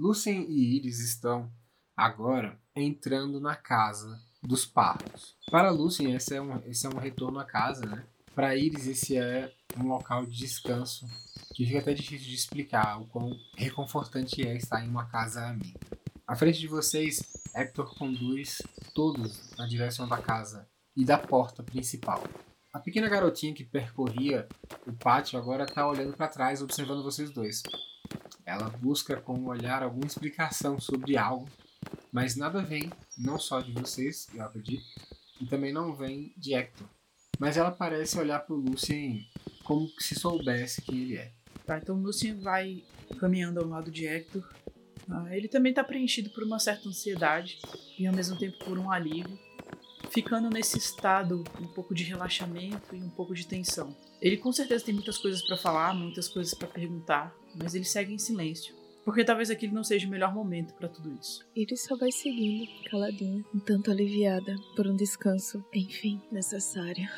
Lucien e Iris estão agora entrando na casa dos partos. Para Lucien, esse é um, esse é um retorno à casa, né? Para Iris, esse é um local de descanso que fica até difícil de explicar o quão reconfortante é estar em uma casa amiga. À frente de vocês, Hector conduz todos na direção da casa e da porta principal. A pequena garotinha que percorria o pátio agora está olhando para trás, observando vocês dois. Ela busca com o olhar alguma explicação sobre algo, mas nada vem, não só de vocês, eu acredito, e também não vem de Hector. Mas ela parece olhar para o Lucien como se soubesse quem ele é. Tá, então o Lucien vai caminhando ao lado de Hector. Ah, ele também está preenchido por uma certa ansiedade e ao mesmo tempo por um alívio ficando nesse estado um pouco de relaxamento e um pouco de tensão. Ele com certeza tem muitas coisas para falar, muitas coisas para perguntar, mas ele segue em silêncio. Porque talvez aquele não seja o melhor momento para tudo isso. Iris só vai seguindo, caladinha, um tanto aliviada por um descanso, enfim, necessário.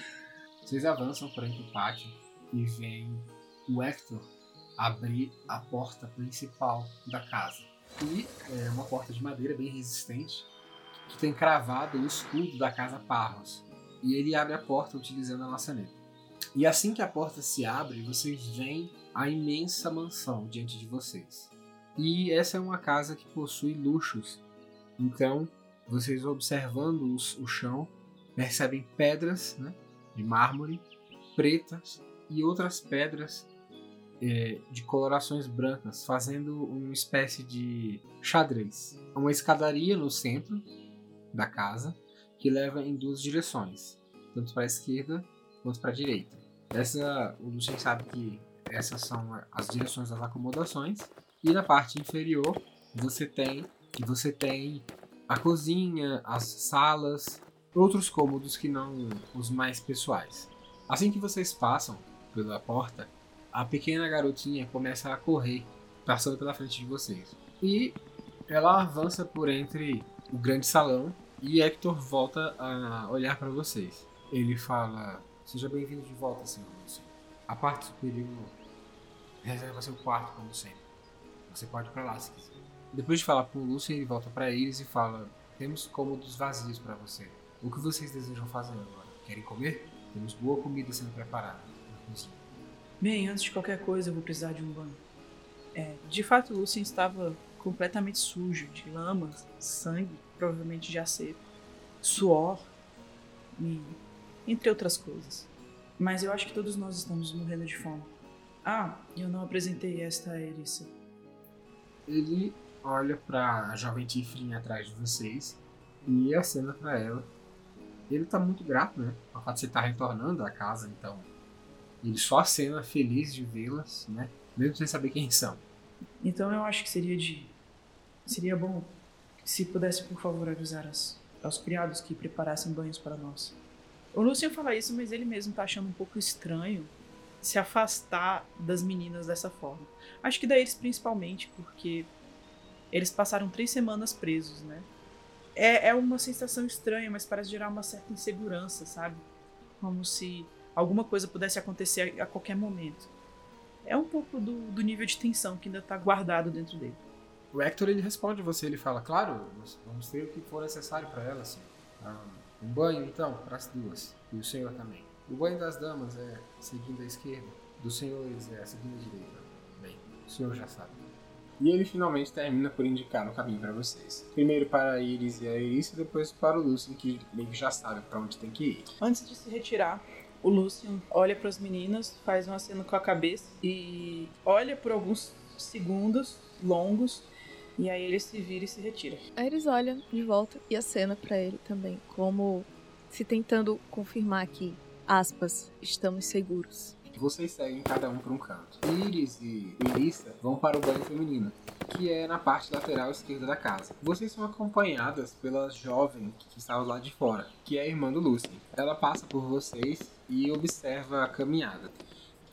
Vocês avançam por entre o pátio e veem o Hector abrir a porta principal da casa. E é uma porta de madeira bem resistente, que tem cravado o escudo da casa Parros. E ele abre a porta utilizando a maçaneta. E assim que a porta se abre, vocês veem a imensa mansão diante de vocês. E essa é uma casa que possui luxos. Então, vocês observando os, o chão, percebem pedras né, de mármore pretas e outras pedras é, de colorações brancas, fazendo uma espécie de xadrez. Uma escadaria no centro da casa que leva em duas direções, tanto para a esquerda quanto para a direita. Essa, o Lucien sabe que essas são as direções das acomodações e na parte inferior você tem que você tem a cozinha, as salas, outros cômodos que não os mais pessoais. Assim que vocês passam pela porta, a pequena garotinha começa a correr, passando pela frente de vocês. E ela avança por entre o grande salão e Hector volta a olhar para vocês. Ele fala: Seja bem-vindo de volta, senhor Lúcio. A parte superior reserva seu quarto, como sempre. Você pode ir para lá se quiser. Depois de falar com o Lúcio, ele volta para eles e fala: Temos cômodos vazios para você. O que vocês desejam fazer agora? Querem comer? Temos boa comida sendo preparada. Bem, antes de qualquer coisa, eu vou precisar de um banho. É, de fato, Lucien estava completamente sujo de lama, sangue provavelmente já ser suor e entre outras coisas. Mas eu acho que todos nós estamos morrendo de fome. Ah, eu não apresentei esta a Erissa. Ele olha para a jovem Tiflin atrás de vocês e acena para ela. Ele tá muito grato, né? Por fato de você estar tá retornando à casa, então. Ele só acena feliz de vê-las, né? Mesmo sem saber quem são. Então eu acho que seria de. Seria bom se pudesse, por favor, avisar as, aos criados que preparassem banhos para nós. O Lúcio fala isso, mas ele mesmo tá achando um pouco estranho se afastar das meninas dessa forma. Acho que da eles principalmente, porque eles passaram três semanas presos, né? É, é uma sensação estranha, mas parece gerar uma certa insegurança, sabe? Como se alguma coisa pudesse acontecer a, a qualquer momento. É um pouco do, do nível de tensão que ainda tá guardado dentro dele. O Hector ele responde você, ele fala, claro, vamos ter o que for necessário para ela, assim. Um banho, então, para as duas. E o senhor também. O banho das damas é seguindo a esquerda, dos senhores é seguindo a direita. Bem, o senhor já sabe. E ele finalmente termina por indicar o caminho para vocês. Primeiro para a Iris e a Iris, e depois para o Lucian, que meio que já sabe para onde tem que ir. Antes de se retirar, o Lucian olha para as meninas, faz um aceno com a cabeça e olha por alguns segundos longos e aí ele se vira e se retira. Aí eles olham de volta e acena para ele também, como se tentando confirmar que, aspas, estamos seguros. Vocês seguem cada um para um canto. Iris e Elissa vão para o banho feminino, que é na parte lateral esquerda da casa. Vocês são acompanhadas pela jovem que estava lá de fora, que é a irmã do Lucy. Ela passa por vocês e observa a caminhada.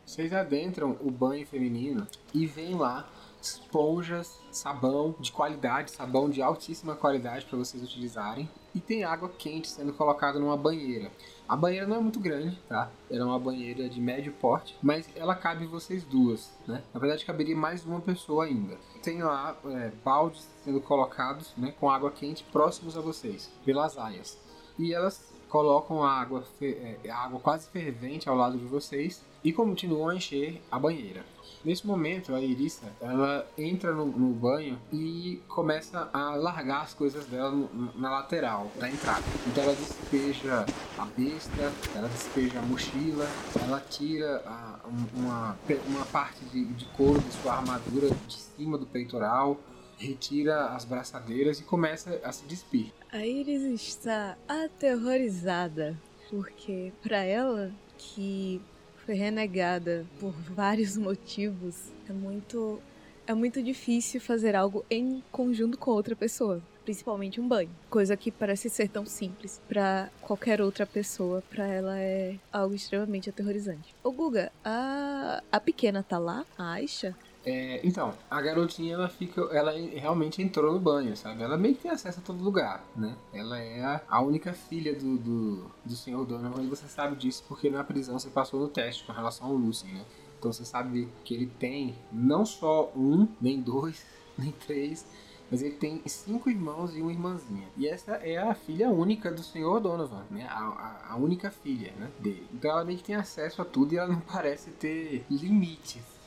Vocês adentram o banho feminino e veem lá esponjas, sabão de qualidade, sabão de altíssima qualidade para vocês utilizarem. E tem água quente sendo colocada numa banheira. A banheira não é muito grande, tá? Ela é uma banheira de médio porte, mas ela cabe vocês duas, né? Na verdade, caberia mais uma pessoa ainda. Tem lá é, baldes sendo colocados, né, com água quente próximos a vocês, pelas aias. E elas colocam a água, é, a água quase fervente ao lado de vocês e continuam a encher a banheira. Nesse momento, a Irissa, ela entra no, no, banho e começa a largar as coisas dela no, na lateral da entrada. Então ela despeja a besta, ela despeja a mochila, ela tira a, uma, uma parte de, de couro de sua armadura de cima do peitoral, retira as braçadeiras e começa a se despir. A Iris está aterrorizada, porque para ela que foi renegada por vários motivos, é muito é muito difícil fazer algo em conjunto com outra pessoa, principalmente um banho, coisa que parece ser tão simples para qualquer outra pessoa, para ela é algo extremamente aterrorizante. Ô Guga, a a pequena tá lá, a Aisha? É, então, a garotinha ela fica, ela realmente entrou no banho, sabe? Ela meio que tem acesso a todo lugar, né? Ela é a, única filha do, do, do senhor Donovan e você sabe disso porque na prisão você passou no teste com relação ao Lucy, né? Então você sabe que ele tem não só um, nem dois, nem três, mas ele tem cinco irmãos e uma irmãzinha. E essa é a filha única do senhor Donovan, né? A, a, a única filha né, dele. Então ela meio que tem acesso a tudo e ela não parece ter limites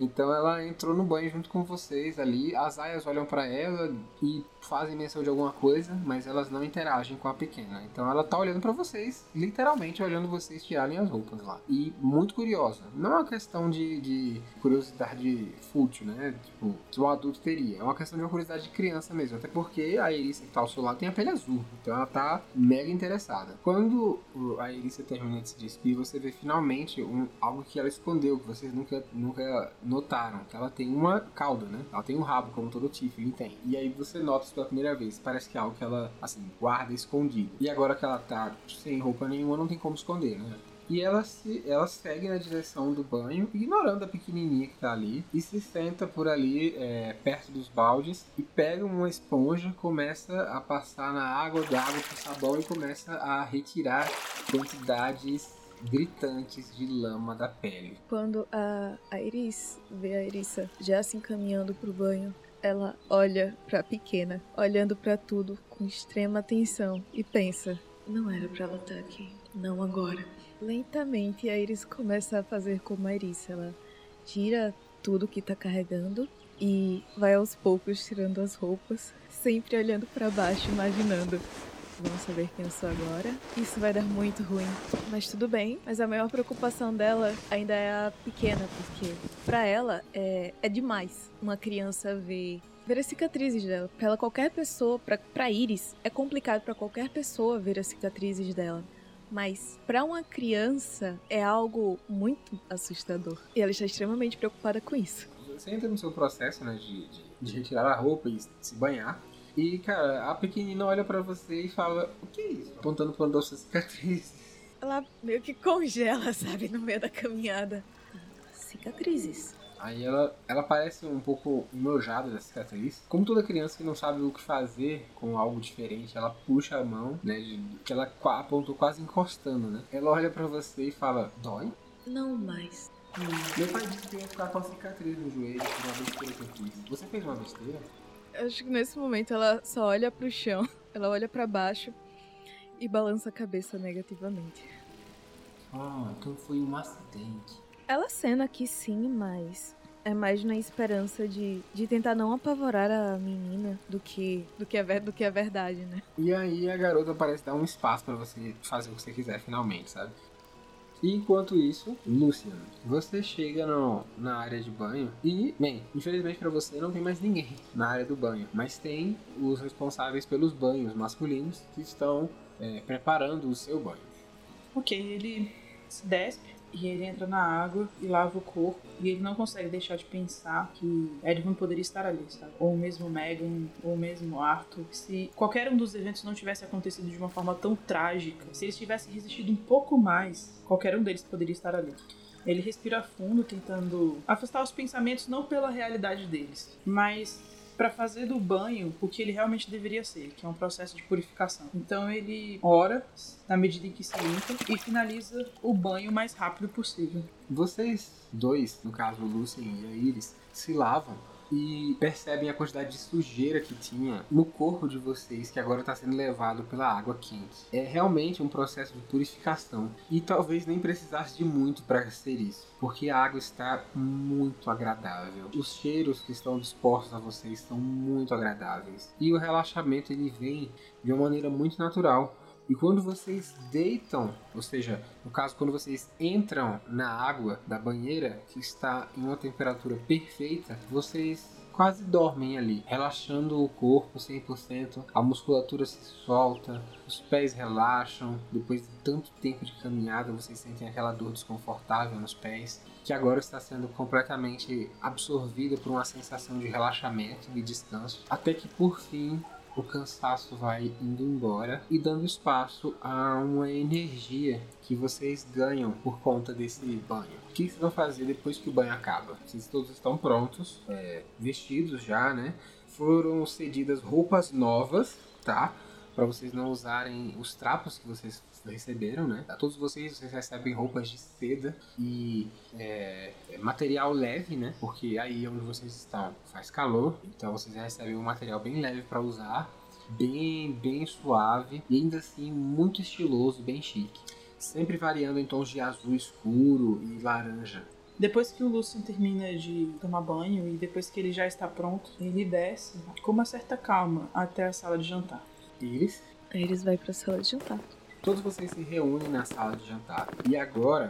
então ela entrou no banho junto com vocês ali. As aias olham para ela e fazem menção de alguma coisa, mas elas não interagem com a pequena. Então ela tá olhando para vocês, literalmente olhando vocês tirarem as roupas lá. E muito curiosa. Não é uma questão de, de curiosidade fútil, né? Tipo, que o adulto teria. É uma questão de uma curiosidade de criança mesmo. Até porque a Erissa que tá ao seu lado tem a pele azul. Então ela tá mega interessada. Quando a Erissa termina de se despir, você vê finalmente um, algo que ela escondeu, que vocês nunca, nunca notaram que ela tem uma cauda, né? Ela tem um rabo, como todo Tiffany tem. E aí você nota isso pela primeira vez. Parece que é algo que ela, assim, guarda escondido. E agora que ela tá sem roupa nenhuma, não tem como esconder, né? E ela, se, ela segue na direção do banho, ignorando a pequenininha que tá ali, e se senta por ali, é, perto dos baldes, e pega uma esponja, começa a passar na água, da água pro sabão, e começa a retirar quantidades gritantes de lama da pele. Quando a, a Iris vê a Irissa já se encaminhando pro banho, ela olha para a pequena, olhando para tudo com extrema atenção e pensa: não era para ela estar tá aqui, não agora. Lentamente a Iris começa a fazer como a Iris, ela tira tudo que tá carregando e vai aos poucos tirando as roupas, sempre olhando para baixo, imaginando Vamos saber quem eu sou agora. Isso vai dar muito ruim. Mas tudo bem. Mas a maior preocupação dela ainda é a pequena, porque para ela é, é demais uma criança ver ver as cicatrizes dela. Para qualquer pessoa, para Iris, é complicado para qualquer pessoa ver as cicatrizes dela. Mas para uma criança é algo muito assustador. E ela está extremamente preocupada com isso. Você entra no seu processo né, de, de, de retirar a roupa e se banhar. E, cara, a pequenina olha para você e fala: O que é isso? Apontando pra suas cicatrizes. Ela meio que congela, sabe, no meio da caminhada. Cicatrizes. Aí ela, ela parece um pouco enojada da cicatriz. Como toda criança que não sabe o que fazer com algo diferente, ela puxa a mão, né? De, que ela apontou quase encostando, né? Ela olha para você e fala: Dói? Não mais. Meu pai disse que ia ficar com a cicatriz no joelho por uma besteira que eu fiz. Você fez uma besteira? Acho que nesse momento ela só olha pro chão, ela olha para baixo e balança a cabeça negativamente. Ah, então foi um acidente. Ela cena que sim, mas é mais na esperança de, de tentar não apavorar a menina do que do que, é, do que é verdade, né? E aí a garota parece dar um espaço para você fazer o que você quiser finalmente, sabe? E enquanto isso, Lucian, você chega no, na área de banho e, bem, infelizmente para você não tem mais ninguém na área do banho, mas tem os responsáveis pelos banhos masculinos que estão é, preparando o seu banho. Ok, ele se despe, E ele entra na água e lava o corpo. E ele não consegue deixar de pensar que Edmund poderia estar ali, sabe? Ou mesmo Megan, ou mesmo Arthur. Se qualquer um dos eventos não tivesse acontecido de uma forma tão trágica, se eles tivessem resistido um pouco mais, qualquer um deles poderia estar ali. Ele respira fundo, tentando afastar os pensamentos não pela realidade deles, mas para fazer do banho o que ele realmente deveria ser, que é um processo de purificação. Então ele ora na medida em que se limpa e finaliza o banho o mais rápido possível. Vocês dois, no caso Lucien e a Iris, se lavam e percebem a quantidade de sujeira que tinha no corpo de vocês que agora está sendo levado pela água quente. É realmente um processo de purificação e talvez nem precisasse de muito para ser isso, porque a água está muito agradável. Os cheiros que estão dispostos a vocês são muito agradáveis e o relaxamento ele vem de uma maneira muito natural. E quando vocês deitam, ou seja, no caso, quando vocês entram na água da banheira, que está em uma temperatura perfeita, vocês quase dormem ali, relaxando o corpo 100%, a musculatura se solta, os pés relaxam. Depois de tanto tempo de caminhada, vocês sentem aquela dor desconfortável nos pés, que agora está sendo completamente absorvida por uma sensação de relaxamento e descanso, até que por fim o cansaço vai indo embora e dando espaço a uma energia que vocês ganham por conta desse banho. O que vocês vão fazer depois que o banho acaba? Vocês todos estão prontos, é, vestidos já, né? Foram cedidas roupas novas, tá? Para vocês não usarem os trapos que vocês receberam, né? A todos vocês, vocês recebem roupas de seda e é, material leve, né? Porque aí onde vocês estão faz calor, então vocês recebem um material bem leve para usar, bem, bem suave e ainda assim muito estiloso, bem chique. Sempre variando em tons de azul escuro e laranja. Depois que o Lúcio termina de tomar banho e depois que ele já está pronto, ele desce com uma certa calma até a sala de jantar. Iris? Iris vai para a sala de jantar. Todos vocês se reúnem na sala de jantar. E agora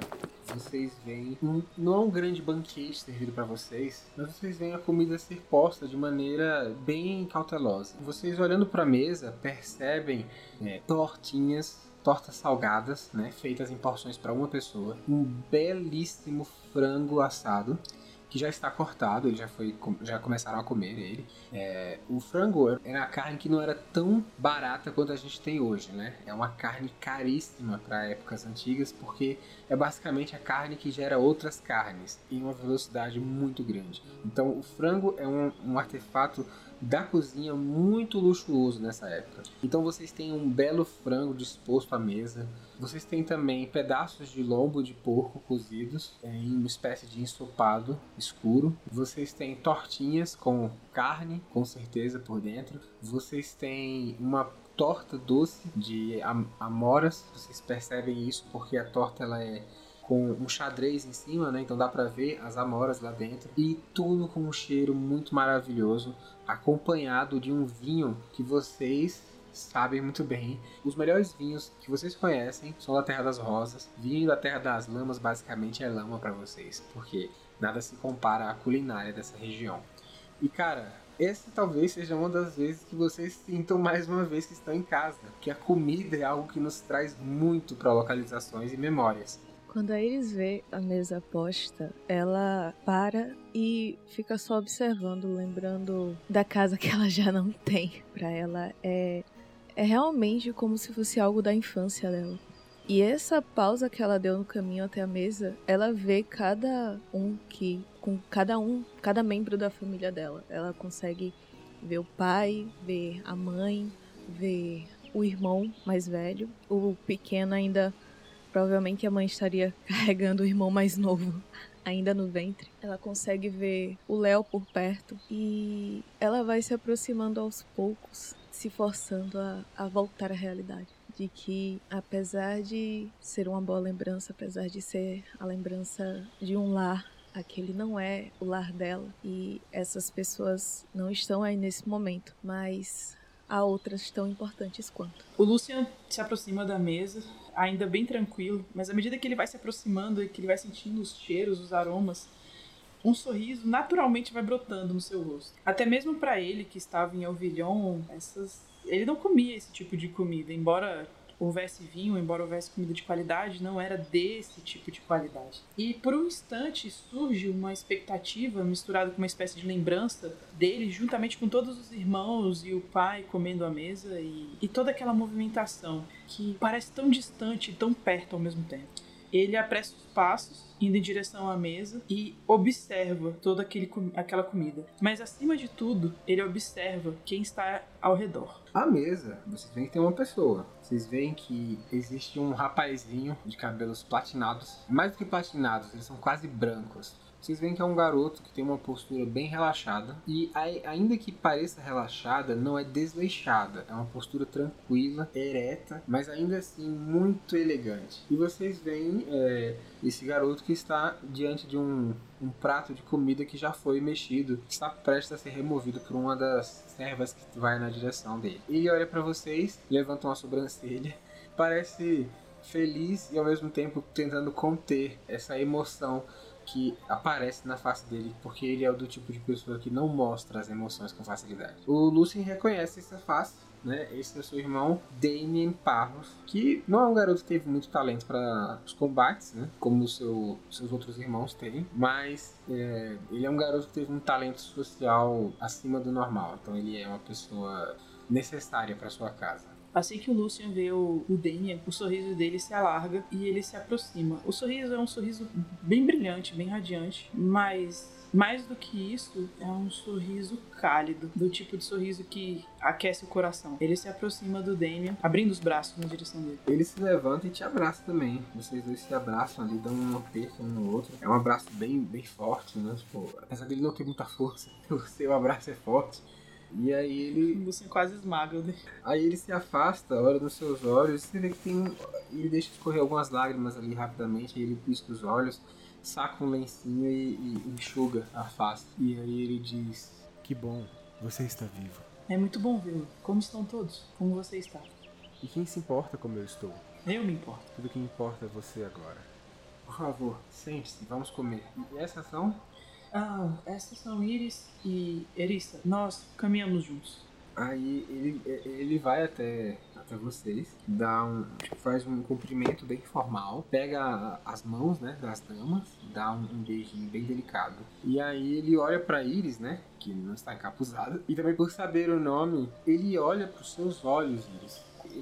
vocês veem um, não é um grande banquete servido para vocês, mas vocês veem a comida ser posta de maneira bem cautelosa. Vocês olhando para a mesa percebem é, tortinhas tortas salgadas, né, feitas em porções para uma pessoa, um belíssimo frango assado que já está cortado, ele já foi, já começaram a comer ele. É, o frango era a carne que não era tão barata quanto a gente tem hoje, né? É uma carne caríssima para épocas antigas porque é basicamente a carne que gera outras carnes em uma velocidade muito grande. Então o frango é um, um artefato da cozinha muito luxuoso nessa época. Então vocês têm um belo frango disposto à mesa. Vocês têm também pedaços de lombo de porco cozidos em uma espécie de ensopado escuro. Vocês têm tortinhas com carne, com certeza por dentro. Vocês têm uma torta doce de amoras. Vocês percebem isso porque a torta ela é com um xadrez em cima, né? Então dá para ver as amoras lá dentro e tudo com um cheiro muito maravilhoso, acompanhado de um vinho que vocês sabem muito bem. Os melhores vinhos que vocês conhecem são da Terra das Rosas. Vinho da Terra das Lamas basicamente é lama para vocês, porque nada se compara à culinária dessa região. E cara, essa talvez seja uma das vezes que vocês sintam mais uma vez que estão em casa, que a comida é algo que nos traz muito para localizações e memórias. Quando a Iris vê a mesa posta, ela para e fica só observando, lembrando da casa que ela já não tem. Para ela é é realmente como se fosse algo da infância dela. E essa pausa que ela deu no caminho até a mesa, ela vê cada um que com cada um, cada membro da família dela. Ela consegue ver o pai, ver a mãe, ver o irmão mais velho, o pequeno ainda Provavelmente a mãe estaria carregando o irmão mais novo ainda no ventre. Ela consegue ver o Léo por perto e ela vai se aproximando aos poucos, se forçando a, a voltar à realidade. De que, apesar de ser uma boa lembrança, apesar de ser a lembrança de um lar aquele não é o lar dela e essas pessoas não estão aí nesse momento, mas há outras tão importantes quanto. O Lucian se aproxima da mesa, ainda bem tranquilo, mas à medida que ele vai se aproximando e que ele vai sentindo os cheiros, os aromas, um sorriso naturalmente vai brotando no seu rosto. Até mesmo para ele que estava em Alvilhon, essas ele não comia esse tipo de comida, embora houvesse vinho, embora houvesse comida de qualidade, não era desse tipo de qualidade. E por um instante surge uma expectativa misturada com uma espécie de lembrança dele, juntamente com todos os irmãos e o pai comendo à mesa e, e toda aquela movimentação que parece tão distante e tão perto ao mesmo tempo. Ele apressa os passos, indo em direção à mesa e observa toda aquele, aquela comida. Mas acima de tudo, ele observa quem está ao redor. A mesa, vocês veem que tem uma pessoa. Vocês veem que existe um rapazinho de cabelos platinados. Mais do que platinados, eles são quase brancos vocês veem que é um garoto que tem uma postura bem relaxada e ainda que pareça relaxada, não é desleixada. É uma postura tranquila, ereta, mas ainda assim muito elegante. E vocês veem é, esse garoto que está diante de um, um prato de comida que já foi mexido, está prestes a ser removido por uma das servas que vai na direção dele. Ele olha para vocês, levanta uma sobrancelha, parece feliz e ao mesmo tempo tentando conter essa emoção que aparece na face dele, porque ele é do tipo de pessoa que não mostra as emoções com facilidade. O Lucien reconhece essa face, né? Esse é seu irmão Damien Parros, que não é um garoto que teve muito talento para os combates, né? Como seu, seus outros irmãos têm, mas é, ele é um garoto que teve um talento social acima do normal. Então ele é uma pessoa necessária para sua casa. Assim que o Lucian vê o, o o sorriso dele se alarga e ele se aproxima. O sorriso é um sorriso bem brilhante, bem radiante, mas mais do que isso, é um sorriso cálido, do tipo de sorriso que aquece o coração. Ele se aproxima do Damien, abrindo os braços na direção dele. Ele se levanta e te abraça também. Vocês dois se abraçam ali, dão um aperto um no outro. É um abraço bem, bem forte, né? Tipo, apesar dele não ter muita força, o seu abraço é forte. E aí ele. Lucian quase esmaga, né? Aí ele se afasta, olha nos seus olhos, você vê que tem. Ele deixa escorrer algumas lágrimas ali rapidamente, aí ele pisca os olhos, saca um lencinho e, e enxuga a face. E aí ele diz: Que bom, você está vivo. É muito bom vê-lo. Como estão todos? Como você está? E quem se importa como eu estou? Eu me importo. Tudo que importa é você agora. Por favor, sente-se, vamos comer. E essas são ah, essas são Iris e Erissa. Nós caminhamos juntos. Aí ele, ele vai até, até vocês, dá um, faz um cumprimento bem formal, pega as mãos né, das damas, dá um, um beijinho bem delicado. E aí ele olha para Iris, né, que não está encapuzada, e também por saber o nome, ele olha para os seus olhos, Iris.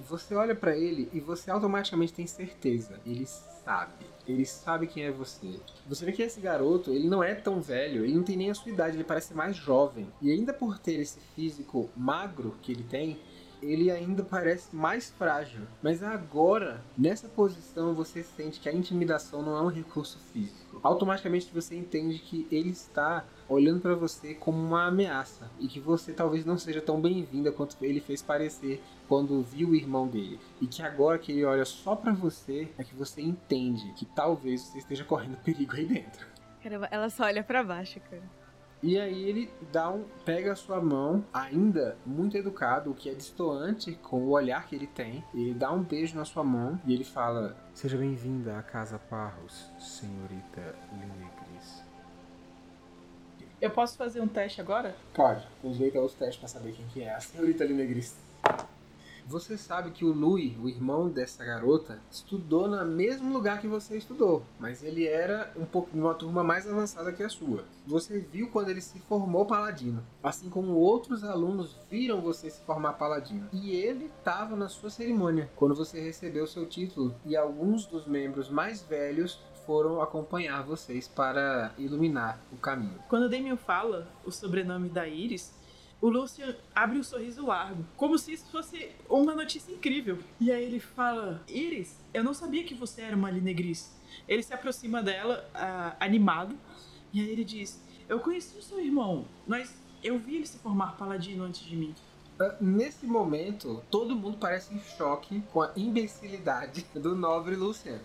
Você olha para ele e você automaticamente tem certeza, ele sabe ele sabe quem é você. Você vê que esse garoto, ele não é tão velho, ele não tem nem a sua idade, ele parece mais jovem. E ainda por ter esse físico magro que ele tem, ele ainda parece mais frágil. Mas agora, nessa posição, você sente que a intimidação não é um recurso físico. Automaticamente você entende que ele está olhando para você como uma ameaça e que você talvez não seja tão bem-vinda quanto ele fez parecer quando viu o irmão dele. E que agora que ele olha só para você, é que você entende que talvez você esteja correndo perigo aí dentro. Caramba, ela só olha para baixo, cara. E aí ele dá um, pega a sua mão, ainda muito educado, o que é distoante com o olhar que ele tem. Ele dá um beijo na sua mão e ele fala: Seja bem-vinda à Casa Parros, senhorita Linegris. Eu posso fazer um teste agora? Pode. Tem jeito aos testes para saber quem que é a senhorita Linegris. Você sabe que o Louis, o irmão dessa garota, estudou no mesmo lugar que você estudou, mas ele era um pouco de uma turma mais avançada que a sua. Você viu quando ele se formou paladino, assim como outros alunos viram você se formar paladino. E ele estava na sua cerimônia quando você recebeu seu título, e alguns dos membros mais velhos foram acompanhar vocês para iluminar o caminho. Quando o Damien fala o sobrenome da Iris, o Lucian abre um sorriso largo, como se isso fosse uma notícia incrível. E aí ele fala: Iris, eu não sabia que você era uma Linegris. Ele se aproxima dela, uh, animado, e aí ele diz: Eu conheci o seu irmão, mas eu vi ele se formar paladino antes de mim. Uh, nesse momento, todo mundo parece em choque com a imbecilidade do nobre Lucian.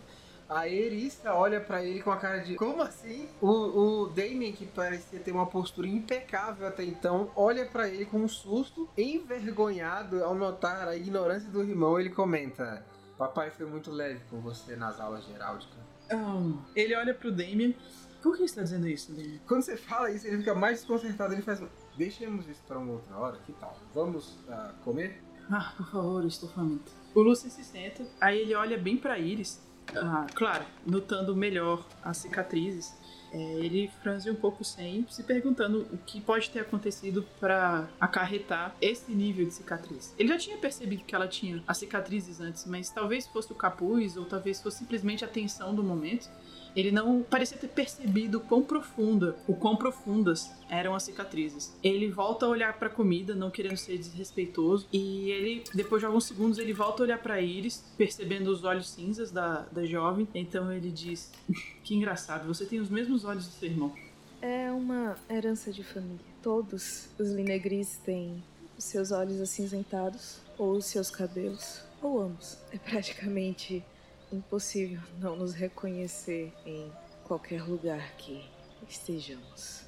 A Erissa olha para ele com a cara de como assim? O, o Damien, que parecia ter uma postura impecável até então, olha para ele com um susto, envergonhado ao notar a ignorância do irmão. Ele comenta: Papai foi muito leve com você nas aulas de heráldica. Um, ele olha pro Damien. Por que você está dizendo isso, Damien? Quando você fala isso, ele fica mais desconcertado. Ele faz: Deixemos isso para uma outra hora, que tal? Vamos uh, comer? Ah, por favor, estou faminto. O Lucian se senta, aí ele olha bem pra Iris. Ah, claro, notando melhor as cicatrizes. É, ele franze um pouco sem, se perguntando o que pode ter acontecido para acarretar esse nível de cicatriz. Ele já tinha percebido que ela tinha as cicatrizes antes, mas talvez fosse o capuz ou talvez fosse simplesmente a tensão do momento. Ele não parecia ter percebido quão profunda, o quão profundas eram as cicatrizes. Ele volta a olhar para a comida, não querendo ser desrespeitoso, e ele, depois de alguns segundos, ele volta a olhar para Iris, percebendo os olhos cinzas da, da jovem. Então ele diz: Que engraçado, você tem os mesmos olhos do seu irmão. É uma herança de família. Todos os Linegris têm os seus olhos acinzentados, ou os seus cabelos, ou ambos. É praticamente impossível não nos reconhecer em qualquer lugar que estejamos.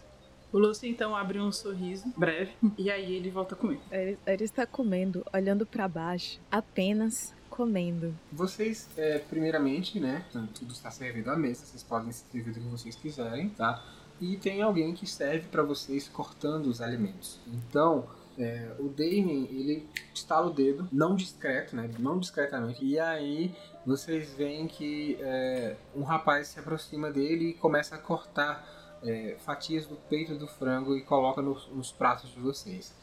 O Lúcio então abre um sorriso breve e aí ele volta a comer. Ele, ele está comendo, olhando para baixo, apenas comendo. Vocês, é, primeiramente, né? Tudo está servido à mesa, vocês podem servir o que vocês quiserem, tá? E tem alguém que serve para vocês cortando os alimentos. Então, é, o Damien, ele estala o dedo, não discreto, né? Não discretamente. E aí vocês veem que é, um rapaz se aproxima dele e começa a cortar é, fatias do peito do frango e coloca nos, nos pratos de vocês.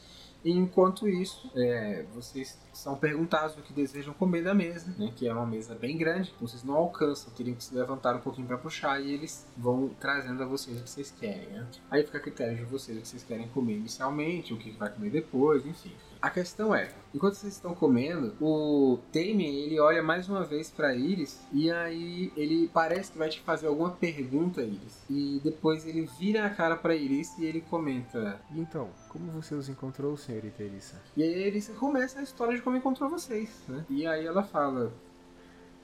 Enquanto isso, é, vocês são perguntados o que desejam comer da mesa, né, que é uma mesa bem grande, vocês não alcançam, teriam que se levantar um pouquinho para puxar e eles vão trazendo a vocês o que vocês querem. Né? Aí fica a critério de vocês o que vocês querem comer inicialmente, o que vai comer depois, enfim. A questão é, enquanto vocês estão comendo, o Damien, ele olha mais uma vez para Iris e aí ele parece que vai te fazer alguma pergunta, Iris. E depois ele vira a cara para Iris e ele comenta: "Então, como você os encontrou, senhorita Erissa?" E aí Iris começa a história de como encontrou vocês, né? E aí ela fala: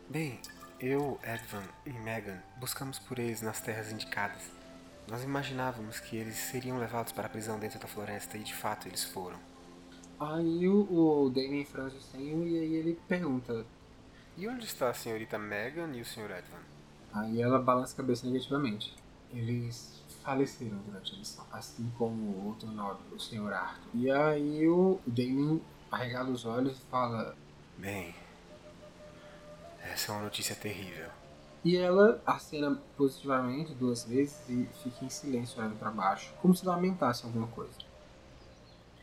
"Bem, eu, Edvan e Megan buscamos por eles nas terras indicadas. Nós imaginávamos que eles seriam levados para a prisão dentro da floresta e de fato eles foram. Aí o, o Damien franze o senho e aí ele pergunta: E onde está a senhorita Megan e o senhor Edvan? Aí ela balança a cabeça negativamente. Eles faleceram durante a missão, assim como o outro nobre, o senhor Arthur. E aí o Damien arregala os olhos e fala: Bem, essa é uma notícia terrível. E ela acena positivamente duas vezes e fica em silêncio olhando para baixo, como se lamentasse alguma coisa.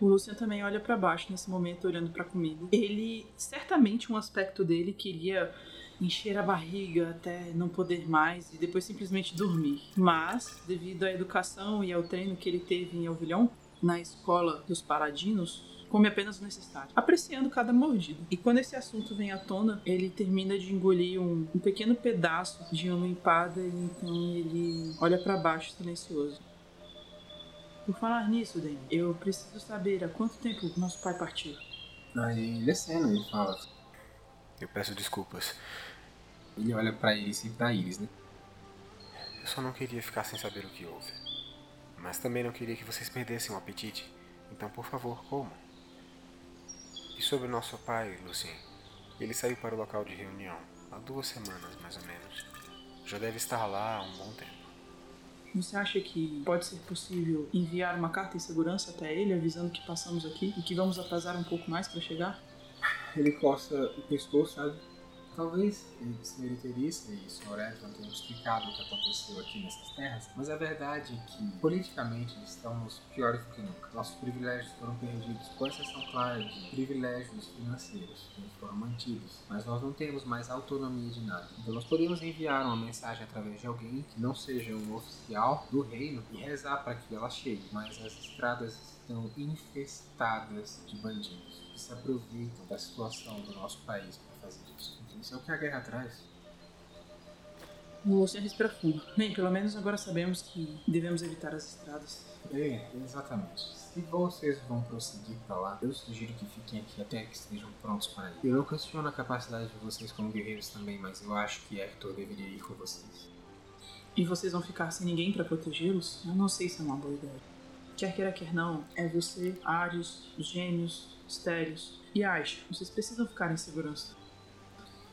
O Lucian também olha para baixo nesse momento, olhando para comida. Ele, certamente, um aspecto dele queria encher a barriga até não poder mais e depois simplesmente dormir. Mas, devido à educação e ao treino que ele teve em Alvilhão, na escola dos Paradinos, come apenas o necessário, apreciando cada mordida. E quando esse assunto vem à tona, ele termina de engolir um, um pequeno pedaço de uma empada e então ele olha para baixo silencioso. Por falar nisso, Dan, eu preciso saber há quanto tempo nosso pai partiu. Aí ele acena, ele fala. Eu peço desculpas. Ele olha para Iris e pra Iris, né? Eu só não queria ficar sem saber o que houve. Mas também não queria que vocês perdessem o apetite. Então, por favor, comam. E sobre nosso pai, Lucien? Ele saiu para o local de reunião há duas semanas, mais ou menos. Já deve estar lá há um bom tempo. Você acha que pode ser possível enviar uma carta em segurança até ele, avisando que passamos aqui e que vamos atrasar um pouco mais para chegar? Ele coça o pescoço, sabe? Talvez a senhorita Erissa e o senhor Edson tenham explicado o que aconteceu aqui nessas terras, mas a verdade é que, politicamente, estamos piores do que nunca. Nossos privilégios foram perdidos, com exceção, claro, de privilégios financeiros, que foram mantidos, mas nós não temos mais autonomia de nada. Então nós podemos enviar uma mensagem através de alguém que não seja um oficial do reino e rezar para que ela chegue, mas as estradas estão infestadas de bandidos que se aproveitam da situação do nosso país fazer isso. Então, isso é o que a guerra traz. O Lucian respira fundo. Bem, pelo menos agora sabemos que devemos evitar as estradas. É, exatamente. Se vocês vão prosseguir para lá, eu sugiro que fiquem aqui até que estejam prontos para ir. Eu não questiono a capacidade de vocês como guerreiros também, mas eu acho que Hector deveria ir com vocês. E vocês vão ficar sem ninguém para protegê-los? Eu não sei se é uma boa ideia. Quer queira, quer não, é você, Arius, os gêmeos, Stérios e Aisha. Vocês precisam ficar em segurança.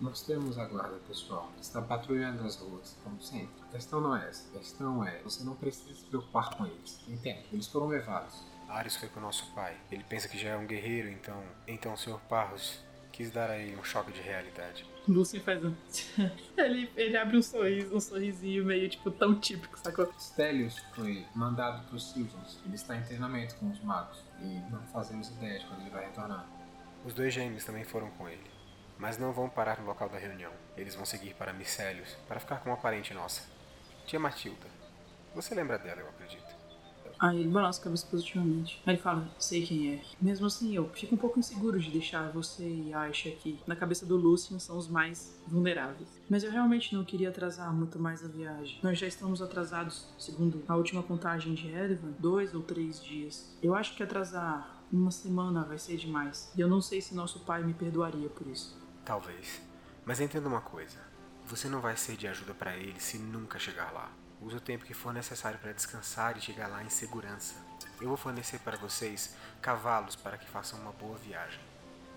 Nós temos a guarda pessoal que está patrulhando as ruas, como sempre. A questão não é essa. A questão é, você não precisa se preocupar com eles. Entende? Eles foram levados. Ares foi com nosso pai. Ele pensa que já é um guerreiro, então. Então o Sr. Parros quis dar a ele um choque de realidade. Lúcio faz um. ele, ele abre um sorriso, um sorrisinho meio tipo tão típico, sacou? Stelios foi mandado para os Silvans. Ele está em treinamento com os magos e não fazemos ideia de quando ele vai retornar. Os dois gêmeos também foram com ele. Mas não vão parar no local da reunião. Eles vão seguir para Micélios para ficar com uma parente nossa. Tia Matilda. Você lembra dela, eu acredito. Aí ele balança a cabeça positivamente. Aí ele fala, sei quem é. Mesmo assim, eu fico um pouco inseguro de deixar você e Aisha aqui. Na cabeça do Lucian são os mais vulneráveis. Mas eu realmente não queria atrasar muito mais a viagem. Nós já estamos atrasados, segundo a última contagem de Erevan, dois ou três dias. Eu acho que atrasar uma semana vai ser demais. E eu não sei se nosso pai me perdoaria por isso. Talvez. Mas entenda uma coisa. Você não vai ser de ajuda para ele se nunca chegar lá. Use o tempo que for necessário para descansar e chegar lá em segurança. Eu vou fornecer para vocês cavalos para que façam uma boa viagem.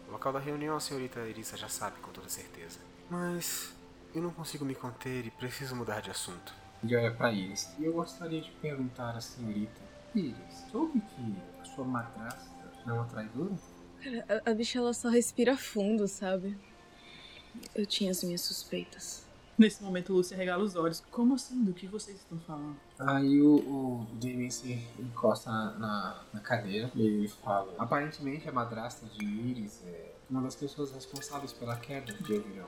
O local da reunião a senhorita Erissa já sabe com toda certeza. Mas eu não consigo me conter e preciso mudar de assunto. Ele olha para Iris. E eu gostaria de perguntar à senhorita: Iris, soube que a sua madrasta é uma traidora? Cara, a, a bicha ela só respira fundo, sabe? Eu tinha as minhas suspeitas. Nesse momento, Lúcia regala os olhos. Como assim? Do que vocês estão falando? Aí o, o Damien se encosta na, na, na cadeira e ele fala: Aparentemente a madrasta de Iris é uma das pessoas responsáveis pela queda de Avilhão.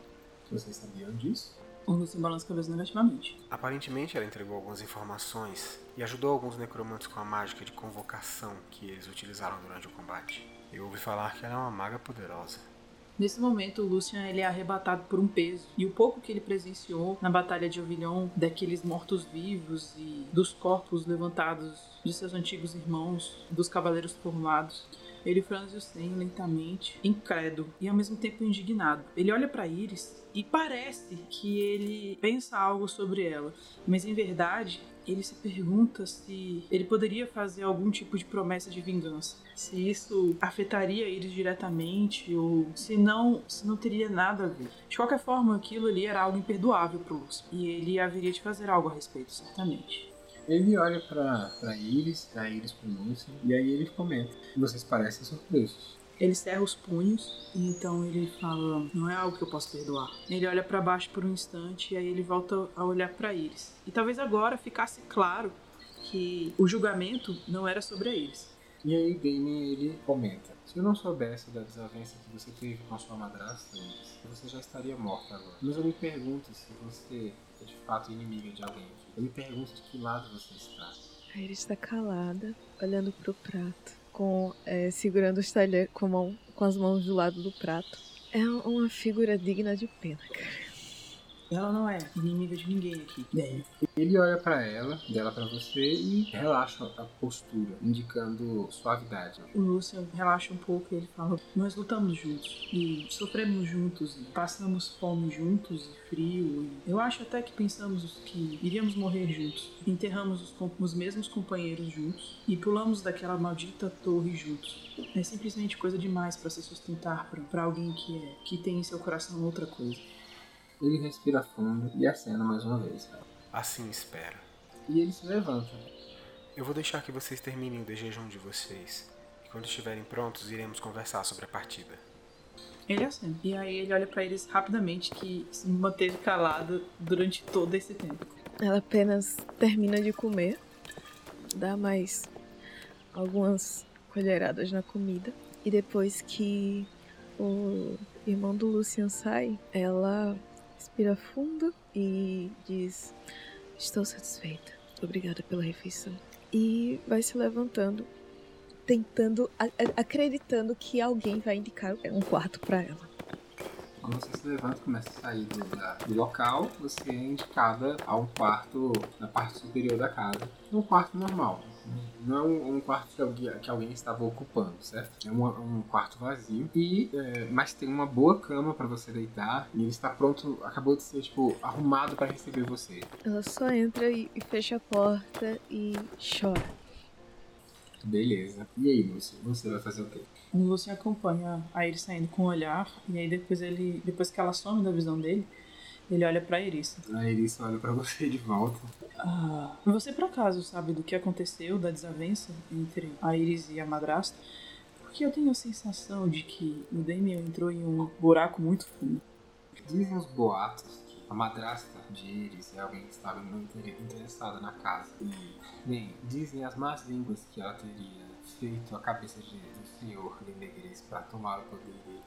Vocês sabiam disso? O Lúcio balança a cabeça negativamente. Aparentemente ela entregou algumas informações e ajudou alguns necromantes com a mágica de convocação que eles utilizaram durante o combate. Eu ouvi falar que ela é uma maga poderosa. Nesse momento, o Lucian ele é arrebatado por um peso. E o pouco que ele presenciou na Batalha de Ovilhon, daqueles mortos-vivos e dos corpos levantados de seus antigos irmãos, dos cavaleiros formados, ele franze o senho lentamente, incrédulo e ao mesmo tempo indignado. Ele olha para Iris e parece que ele pensa algo sobre ela, mas em verdade ele se pergunta se ele poderia fazer algum tipo de promessa de vingança. Se isso afetaria eles diretamente ou se não, se não teria nada a ver. De qualquer forma, aquilo ali era algo imperdoável pro Lúcio. E ele haveria de fazer algo a respeito, certamente. Ele olha pra, pra Iris, pra Iris pro Lúcio, e aí ele comenta: Vocês parecem surpresos. Ele cerra os punhos e então ele fala: Não é algo que eu posso perdoar. Ele olha para baixo por um instante e aí ele volta a olhar para Iris. E talvez agora ficasse claro que o julgamento não era sobre a Iris. E aí Damien ele comenta: Se eu não soubesse da desavença que você teve com a sua madrasta, Iris, você já estaria morta agora. Mas eu me pergunto se você é de fato inimiga de alguém. Eu me pergunto de que lado você está. A Iris está calada, olhando pro prato, com é, segurando os talheres com, mão- com as mãos do lado do prato. É uma figura digna de pena, cara. Ela não é inimiga de ninguém aqui. Bem, Ele olha pra ela, dela pra você e relaxa a postura, indicando suavidade. o Lúcio relaxa um pouco e ele fala: Nós lutamos juntos e sofremos juntos e passamos fome juntos e frio. E eu acho até que pensamos que iríamos morrer juntos. Enterramos os, os mesmos companheiros juntos e pulamos daquela maldita torre juntos. É simplesmente coisa demais pra se sustentar pra alguém que é que tem em seu coração outra coisa. Ele respira fundo e acena mais uma vez. Assim espero. E ele se levanta. Eu vou deixar que vocês terminem o de jejum de vocês. E quando estiverem prontos, iremos conversar sobre a partida. Ele acena. E aí ele olha pra eles rapidamente que se manteve calada durante todo esse tempo. Ela apenas termina de comer, dá mais algumas colheradas na comida. E depois que o irmão do Lucian sai, ela respira fundo e diz: Estou satisfeita. Obrigada pela refeição. E vai se levantando, tentando, acreditando que alguém vai indicar um quarto pra ela. Quando você se levanta começa a sair do, da- do local, você é indicada a um quarto na parte superior da casa. Um quarto normal. Não é um, quarto que alguém, que alguém estava ocupando, certo? É um, um quarto vazio. E, é, mas tem uma boa cama para você deitar. E ele está pronto, acabou de ser, tipo, arrumado para receber você. Ela só entra e, e fecha a porta e chora. Beleza. E aí, Lúcio? Você vai fazer o quê? Lucian acompanha a ele saindo com o olhar, e aí depois ele. Depois que ela some da visão dele, Ele olha pra Iris. A Iris olha pra você de volta. Ah, você por acaso sabe do que aconteceu, da desavença entre a Iris e a madrasta? Porque eu tenho a sensação de que o Damien entrou em um buraco muito fundo. Dizem os boatos que a madrasta de Iris é alguém que estava muito interessada na casa. E, bem, dizem as más línguas que ela teria feito a cabeça de, do senhor Linegris para tomar o poder dele.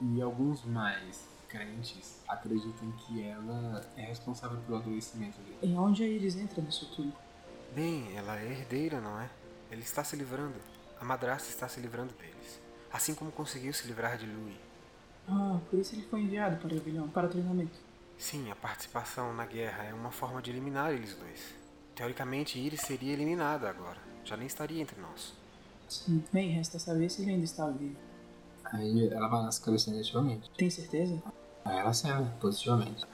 E alguns mais crentes acreditam que ela é responsável pelo adoecimento dele. E onde a Iris entra nisso tudo? Bem, ela é herdeira, não é? Ele está se livrando. A madrasta está se livrando deles. Assim como conseguiu se livrar de Louis. Ah, por isso ele foi enviado para o vilão, para treinamento. Sim, a participação na guerra é uma forma de eliminar eles dois. Teoricamente, Iris seria eliminada agora. Já nem estaria entre nós. Sim, bem, resta saber se ele ainda está vivo. Aí ela balança a cabeça negativamente. Tem certeza? Aí ela cena positivamente.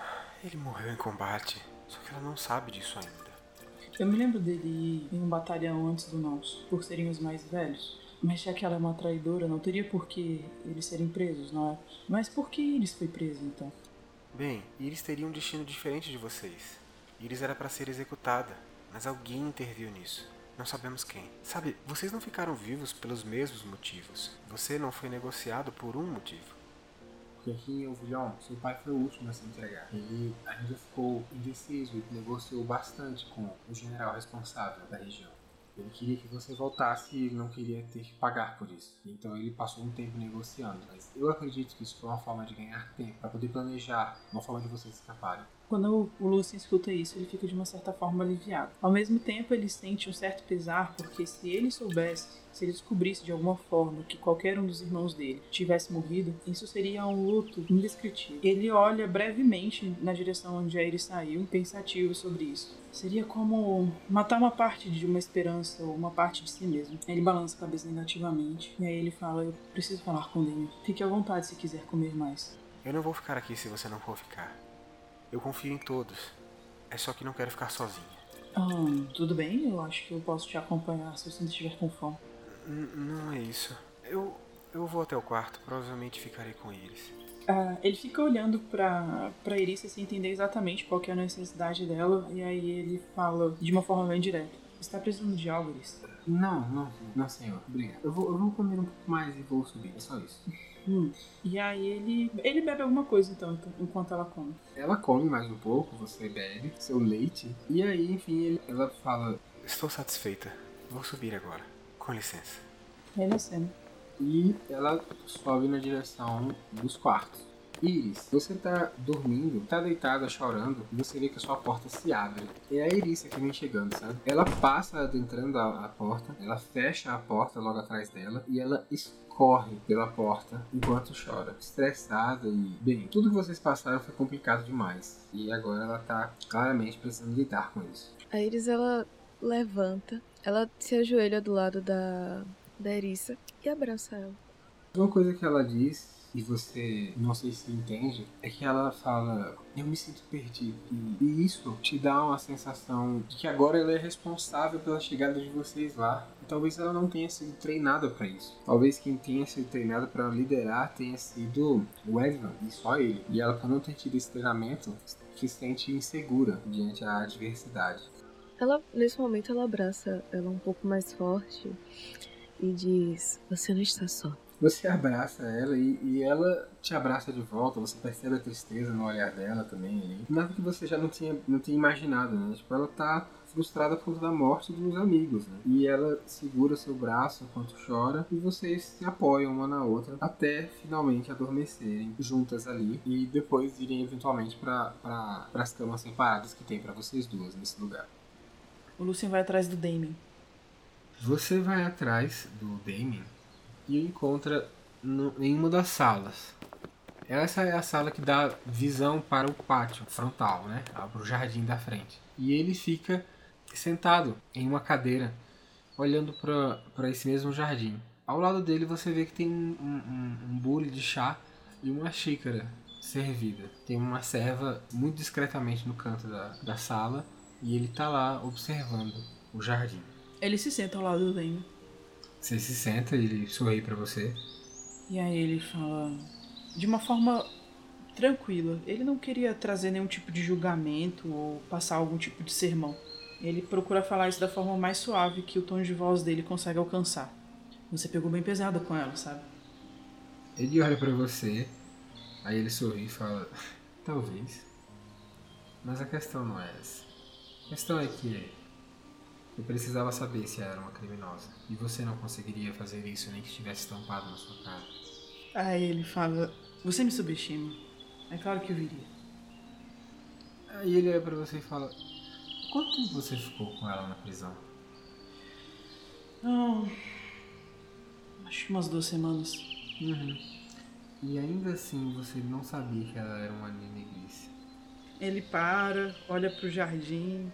Ele morreu em combate, só que ela não sabe disso ainda. Eu me lembro dele ir em um batalhão antes do nosso, por serem os mais velhos. Mas já que ela é uma traidora, não teria por que eles serem presos, não é? Mas por que Iris foi preso, então? Bem, Iris teria um destino diferente de vocês. Iris era para ser executada, mas alguém interviu nisso. Não sabemos quem. Sabe, vocês não ficaram vivos pelos mesmos motivos. Você não foi negociado por um motivo. Porque aqui em Ovilhão, seu pai foi o último a se entregar. Ele ainda ficou indeciso e negociou bastante com o general responsável da região. Ele queria que você voltasse e não queria ter que pagar por isso. Então ele passou um tempo negociando. Mas eu acredito que isso foi uma forma de ganhar tempo para poder planejar uma forma de vocês escaparem. Quando o Lucian escuta isso, ele fica de uma certa forma aliviado. Ao mesmo tempo, ele sente um certo pesar, porque se ele soubesse, se ele descobrisse de alguma forma que qualquer um dos irmãos dele tivesse morrido, isso seria um luto indescritível. Ele olha brevemente na direção onde Iris saiu, pensativo sobre isso. Seria como matar uma parte de uma esperança ou uma parte de si mesmo. Ele balança a cabeça negativamente e aí ele fala: Eu preciso falar com ele. Fique à vontade se quiser comer mais. Eu não vou ficar aqui se você não for ficar. Eu confio em todos. É só que não quero ficar sozinha. Ah, tudo bem, eu acho que eu posso te acompanhar se você estiver com fome. N não é isso. Eu, eu vou até o quarto, provavelmente ficarei com eles. Ah, ele fica olhando pra, pra Iris sem entender exatamente qual é a necessidade dela, e aí ele fala de uma forma bem direta. Você tá precisando de algo, Iris? Não, não, não, senhor. Obrigado. Eu vou, eu vou comer um pouco mais e vou subir. É só isso. Hum. E aí ele, ele bebe alguma coisa então, enquanto ela come. Ela come mais um pouco, você bebe seu leite. E aí, enfim, ele, ela fala: Estou satisfeita. Vou subir agora. Com licença. Acena. E ela sobe na direção dos quartos. Iris, você tá dormindo, tá deitada chorando, e você vê que a sua porta se abre. É a Iris que vem chegando, sabe? Ela passa adentrando a, a porta, ela fecha a porta logo atrás dela e ela corre pela porta enquanto chora, estressada e bem, tudo que vocês passaram foi complicado demais e agora ela tá claramente precisando lidar com isso. A Iris ela levanta, ela se ajoelha do lado da da Erissa e abraça ela. Uma coisa que ela diz e você não sei se entende, é que ela fala: Eu me sinto perdido. E, isso te dá uma sensação de que agora ela é responsável pela chegada de vocês lá. E talvez ela não tenha sido treinada para isso. Talvez quem tenha sido treinado para liderar tenha sido o Edvan e só ele. E ela, por não ter tido esse treinamento, se sente insegura diante da adversidade. Ela, nesse momento, ela abraça ela um pouco mais forte e diz: Você não está só. Você abraça ela e, e, ela te abraça de volta, você percebe a tristeza no olhar dela também ali. Nada que você já não tinha, não tinha imaginado, né? Tipo, ela tá frustrada por conta da morte dos amigos, né? E ela segura seu braço enquanto chora e vocês se apoiam uma na outra até finalmente adormecerem juntas ali e depois irem eventualmente para pra, as camas separadas que tem para vocês duas nesse lugar. O Lucien vai atrás do Damien. Você vai atrás do Damien e encontra no, em uma das salas. Essa é a sala que dá visão para o pátio frontal, né? Para o jardim da frente. E ele fica sentado em uma cadeira, olhando para esse mesmo jardim. Ao lado dele você vê que tem um, um, um bule de chá e uma xícara servida. Tem uma serva muito discretamente no canto da, da sala e ele está lá observando o jardim. Ele se senta ao lado do. Você se senta e ele sorri para você. E aí ele fala de uma forma tranquila. Ele não queria trazer nenhum tipo de julgamento ou passar algum tipo de sermão. Ele procura falar isso da forma mais suave que o tom de voz dele consegue alcançar. Você pegou bem pesado com ela, sabe? Ele olha pra você, aí ele sorri e fala: Talvez. Mas a questão não é essa. A questão é que eu precisava saber se ela era uma criminosa. E você não conseguiria fazer isso nem que estivesse estampado na sua cara. Aí ele fala: Você me subestima. É claro que eu viria. Aí ele olha pra você e fala: Quanto tempo você ficou com ela na prisão? Não. Acho que umas duas semanas. Uhum. E ainda assim você não sabia que ela era uma negrice. Ele para, olha pro jardim,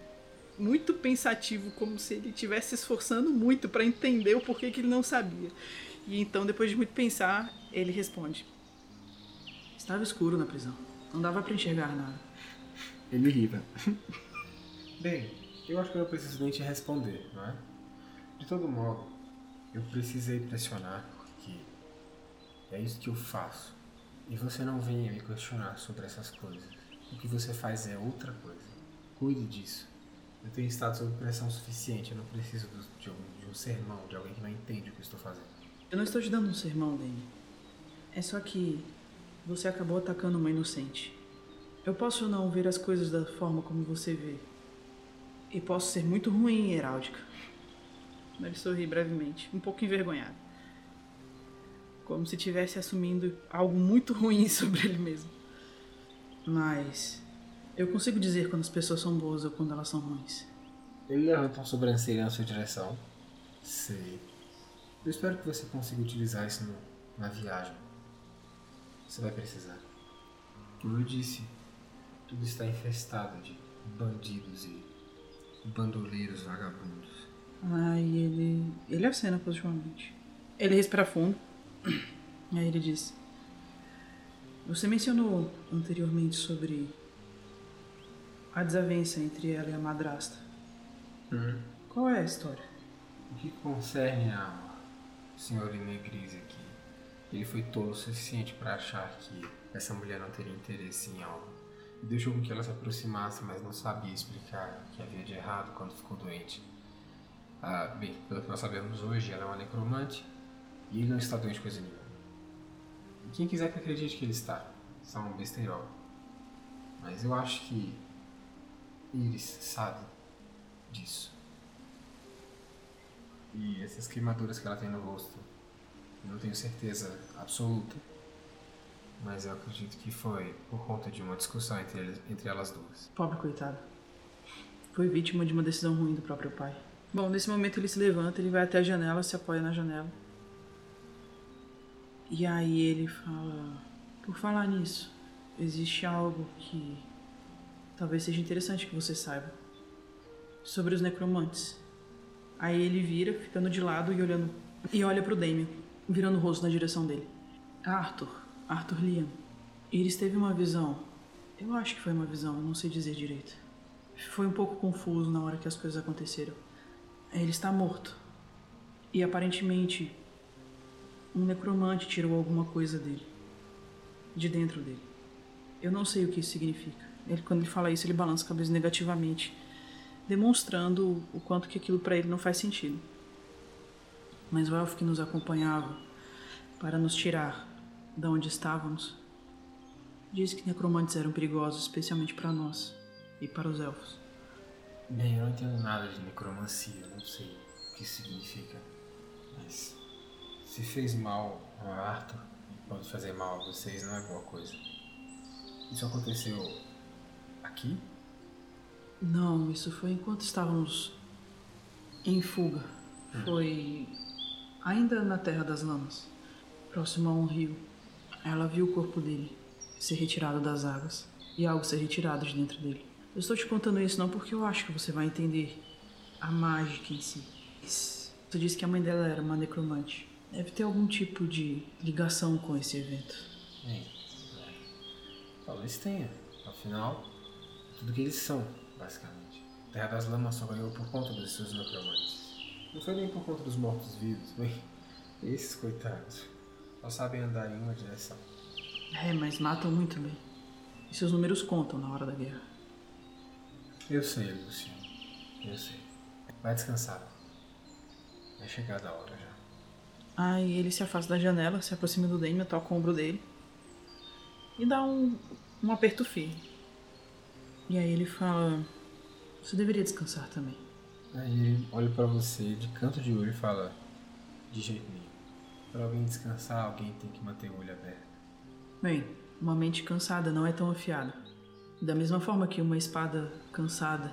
muito pensativo, como se ele estivesse se esforçando muito para entender o porquê que ele não sabia. E então, depois de muito pensar, ele responde: Estava escuro na prisão. Não dava para enxergar nada. Ele irrita. Bem, eu acho que eu não preciso nem te responder, não é? De todo modo, eu precisei pressionar porque é isso que eu faço. E você não venha me questionar sobre essas coisas. O que você faz é outra coisa. Cuide disso. Eu tenho estado sob pressão suficiente. Eu não preciso de, um, de um sermão, de alguém que não entende o que eu estou fazendo. Eu não estou te dando um sermão, Danny. É só que você acabou atacando uma inocente. Eu posso não ver as coisas da forma como você vê. E posso ser muito ruim em heráldica. Ele sorri brevemente, um pouco envergonhado. Como se estivesse assumindo algo muito ruim sobre ele mesmo. Mas eu consigo dizer quando as pessoas são boas ou quando elas são ruins. Ele levanta uma sobrancelha na sua direção. Sei. Eu espero que você consiga utilizar isso no, na viagem. Você vai precisar. Como eu disse, tudo está infestado de bandidos e bandoleiros vagabundos. Ai, ele. Ele acena positivamente. Ele respira fundo. Aí ele diz: Você mencionou anteriormente sobre a desavença entre ela e a madrasta. Uhum. Qual é a história? O que concerne a senhora Negrise aqui, ele foi tolo o suficiente para achar que essa mulher não teria interesse em algo. E deixou com que ela se aproximasse, mas não sabia explicar o que havia de errado quando ficou doente. Ah, bem, pelo que nós sabemos hoje, ela é uma necromante e ele não está doente coisa nenhuma. E quem quiser que acredite que ele está, só um besteirol. Mas eu acho que Iris sabe disso. E essas queimaduras que ela tem no rosto, eu não tenho certeza absoluta, mas eu acredito que foi por conta de uma discussão entre, eles, entre elas duas. Pobre coitado. Foi vítima de uma decisão ruim do próprio pai. Bom, nesse momento ele se levanta, ele vai até a janela, se apoia na janela. E aí ele fala: Por falar nisso, existe algo que talvez seja interessante que você saiba sobre os necromantes. Aí ele vira, ficando de lado e olhando e olha pro Damien, virando o rosto na direção dele. Arthur, Arthur Liam. Iris teve uma visão. Eu acho que foi uma visão, não sei dizer direito. Foi um pouco confuso na hora que as coisas aconteceram. Ele está morto. E aparentemente um necromante tirou alguma coisa dele. De dentro dele. Eu não sei o que isso significa. Ele, quando ele fala isso, ele balança a cabeça negativamente, demonstrando o quanto que aquilo para ele não faz sentido. Mas o elfo que nos acompanhava para nos tirar da onde estávamos disse que necromantes eram perigosos, especialmente para nós e para os elfos. Bem, eu não entendo nada de necromancia, não sei o que significa. Mas se fez mal a Arthur pode fazer mal a vocês, não é boa coisa. Isso aconteceu aqui? Não, isso foi enquanto estávamos em fuga. Foi ainda na Terra das Lamas, próximo a um rio. Ela viu o corpo dele ser retirado das águas e algo ser retirado de dentro dele. Eu estou te contando isso não porque eu acho que você vai entender a mágica em si. Você disse que a mãe dela era uma necromante. Deve ter algum tipo de ligação com esse evento. É, talvez tenha. Afinal, tudo que eles são, basicamente. Terra das Lamas só ganhou por conta dos seus necromantes. Não foi nem por conta dos mortos-vivos, bem. Esses coitados só sabem andar em uma direção. É, mas matam muito bem. E seus números contam na hora da guerra. Eu sei, Luciano. Eu sei. Vai descansar. Vai chegar da hora já. Aí ele se afasta da janela, se aproxima do Damien, toca o ombro dele e dá um, um aperto firme. E aí ele fala: Você deveria descansar também. Aí ele olha pra você de canto de olho e fala: De jeito nenhum. Pra alguém descansar, alguém tem que manter o olho aberto. Bem, uma mente cansada não é tão afiada. Da mesma forma que uma espada cansada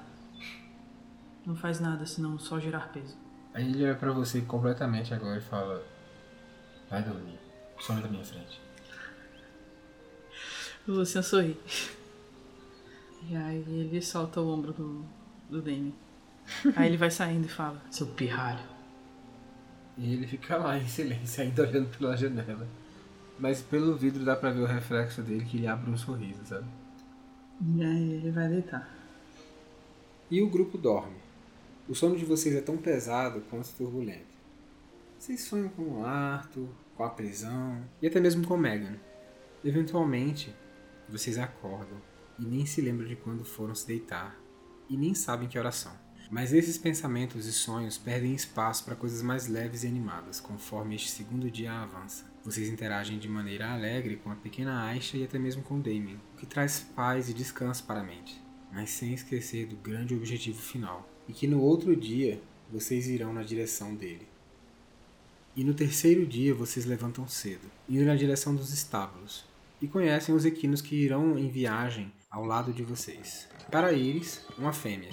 não faz nada senão só gerar peso. Aí ele olha pra você completamente agora e fala: Vai dormir. Some da minha frente. O Lucian sorri. E aí ele solta o ombro do, do Damien. Aí ele vai saindo e fala: Seu pirralho. E ele fica lá em silêncio, ainda olhando pela janela. Mas pelo vidro dá pra ver o reflexo dele que ele abre um sorriso, sabe? E aí ele vai deitar. E o grupo dorme. O sono de vocês é tão pesado quanto turbulento. Vocês sonham com o Arthur, com a prisão e até mesmo com Megan. Eventualmente, vocês acordam e nem se lembram de quando foram se deitar e nem sabem que horas são. Mas esses pensamentos e sonhos perdem espaço para coisas mais leves e animadas conforme este segundo dia avança. Vocês interagem de maneira alegre com a pequena Aisha e até mesmo com Damien, o que traz paz e descanso para a mente, mas sem esquecer do grande objetivo final, e que no outro dia vocês irão na direção dele. E no terceiro dia vocês levantam cedo, indo na direção dos estábulos, e conhecem os equinos que irão em viagem ao lado de vocês. Para Iris, uma fêmea,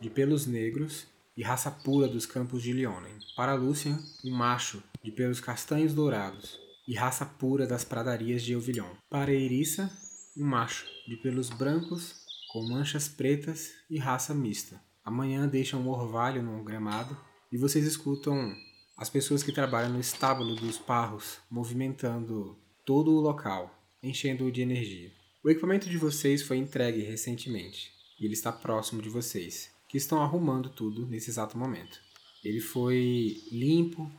de pelos negros e raça pura dos campos de Leonen. Para Lucian, um macho, de pelos castanhos dourados e raça pura das pradarias de Euvillon. Para Erissa, um macho, de pelos brancos com manchas pretas e raça mista. Amanhã deixam um orvalho no gramado e vocês escutam as pessoas que trabalham no estábulo dos parros movimentando todo o local, enchendo-o de energia. O equipamento de vocês foi entregue recentemente e ele está próximo de vocês, que estão arrumando tudo nesse exato momento. Ele foi limpo,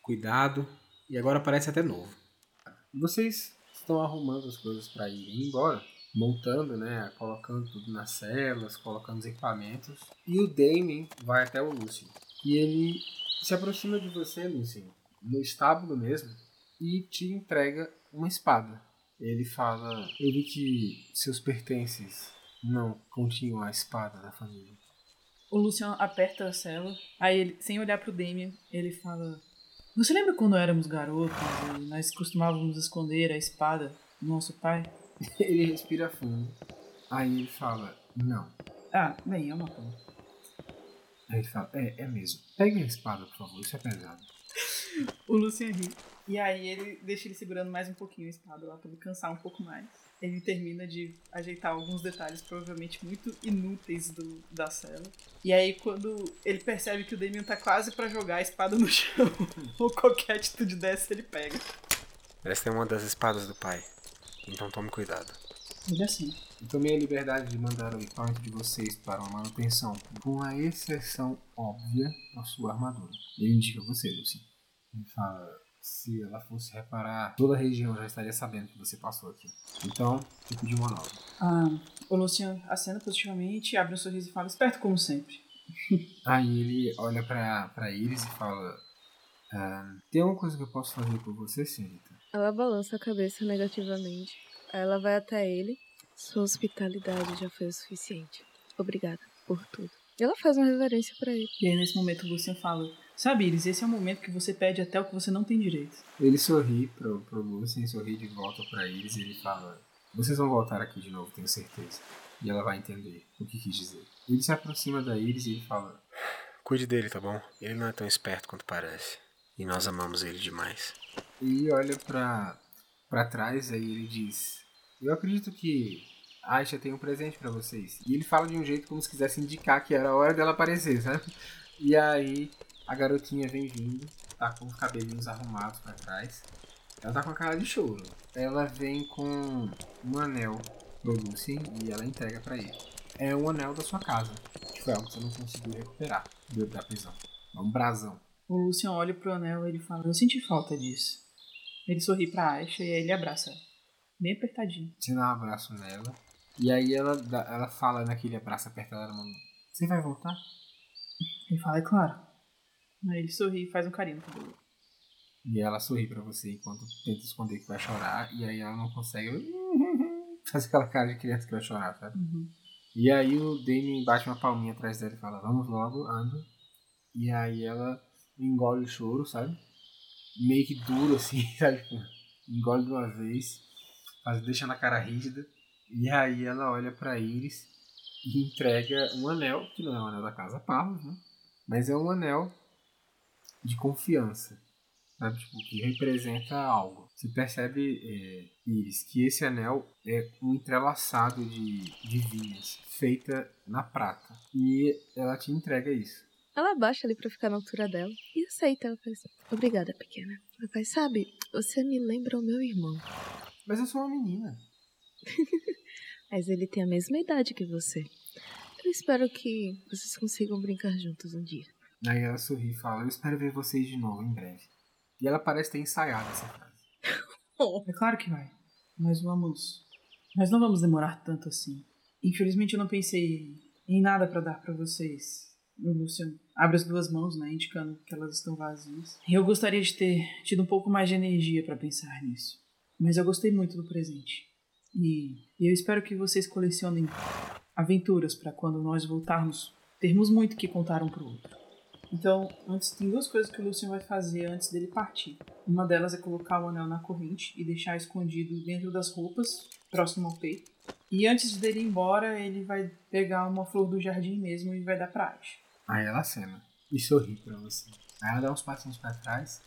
cuidado e agora parece até novo. Vocês estão arrumando as coisas para ir embora, montando, né, colocando tudo nas celas, colocando os equipamentos. E o Damien vai até o Lucian. E ele se aproxima de você, Lucian, no estábulo mesmo, e te entrega uma espada. Ele fala: Eu vi que seus pertences não continham a espada da família. O Lucian aperta a cela, aí ele, sem olhar pro Damien, ele fala: Você lembra quando éramos garotos e nós costumávamos esconder a espada do nosso pai? Ele respira fundo. Aí ele fala: Não. Ah, bem, é uma coisa. Aí ele fala: É, é mesmo. Pegue a espada, por favor, isso é pesado. O Lucian ri. E aí ele deixa ele segurando mais um pouquinho a espada lá pra ele cansar um pouco mais. Ele termina de ajeitar alguns detalhes, provavelmente muito inúteis do, da cela. E aí, quando ele percebe que o Damien tá quase pra jogar a espada no chão, ou qualquer atitude dessa, ele pega. Parece ter uma das espadas do pai. Então tome cuidado. Ele assim. Eu tomei a liberdade de mandar o equipamento de vocês para uma manutenção, com a exceção óbvia da sua armadura. Ele indica você, Lucy. Ele fala: se ela fosse reparar, toda a região já estaria sabendo que você passou aqui. Então, tipo de uma nova. Ah, o Lucian acena positivamente, abre um sorriso e fala: Esperto como sempre. Aí ele olha pra, pra Iris e fala: ah, Tem alguma coisa que eu posso fazer por você, senhorita? Ela balança a cabeça negativamente. Aí ela vai até ele. Sua hospitalidade já foi o suficiente. Obrigada por tudo. E ela faz uma reverência pra ele. E aí, nesse momento, o Lucian fala: Sabe, Iris, esse é o momento que você pede até o que você não tem direito. Ele sorri pro, pro Lucien, sorri de volta pra Iris e ele fala: Vocês vão voltar aqui de novo, tenho certeza. E ela vai entender o que quis dizer. Ele se aproxima da Iris e ele fala: Cuide dele, tá bom? Ele não é tão esperto quanto parece. E nós amamos ele demais. E olha pra, pra trás, aí ele diz: Eu acredito que Aisha tem um presente pra vocês. E ele fala de um jeito como se quisesse indicar que era a hora dela aparecer, sabe? E aí a garotinha vem vindo, tá com os cabelinhos arrumados pra trás. Ela tá com a cara de choro. Ela vem com um anel pro Lucien e ela entrega pra ele. É um anel da sua casa, que foi algo que você não conseguiu recuperar do- da prisão. É um brasão. O Lucian olha pro anel e ele fala: Eu senti falta disso. Ele sorri pra Aisha e aí ele abraça ela. Bem apertadinho. Você dá um abraço nela. E aí ela, dá- ela fala naquele abraço apertado. Você vai voltar? Ele fala, é claro. Aí ele sorri e faz um carinho no cabelo. E ela sorri pra você enquanto tenta esconder que vai chorar. E aí ela não consegue. Faz aquela cara de criança que vai chorar, sabe? Uhum. E aí o Damien bate uma palminha atrás dela e fala, vamos logo, anda. E aí ela engole o choro, sabe? Meio que duro assim, sabe? Tipo, engole de uma vez, faz, deixa na cara rígida. E aí ela olha pra Iris e entrega um anel, que não é o anel da casa Parros, né? Mas é um anel de confiança, sabe? Tipo, que representa algo. Você percebe, é, Iris, que esse anel é um entrelaçado de, de vinhas feita na prata. E ela te entrega isso. Ela abaixa ali pra ficar na altura dela e aceita. Ela faz, obrigada, pequena. Ela faz, sabe, você me lembra o meu irmão. Mas eu sou uma menina. Mas ele tem a mesma idade que você. Eu espero que vocês consigam brincar juntos um dia. Aí ela sorri e fala: Eu espero ver vocês de novo em breve. E ela parece ter ensaiado essa frase. É claro que vai. Nós vamos. Nós não vamos demorar tanto assim. Infelizmente eu não pensei em nada pra dar pra vocês. O Lucian abre as duas mãos, né, indicando que elas estão vazias. E eu gostaria de ter tido um pouco mais de energia pra pensar nisso. Mas eu gostei muito do presente. E, e eu espero que vocês colecionem aventuras pra quando nós voltarmos termos muito que contar um pro outro. Então, antes tem duas coisas que o Lucian vai fazer antes dele partir. Uma delas é colocar o anel na corrente e deixar escondido dentro das roupas, próximo ao peito. E antes dele ir embora, ele vai pegar uma flor do jardim mesmo e vai dar pra Ash. Aí ela acena e sorri pra você. Aí ela dá uns passinhos pra trás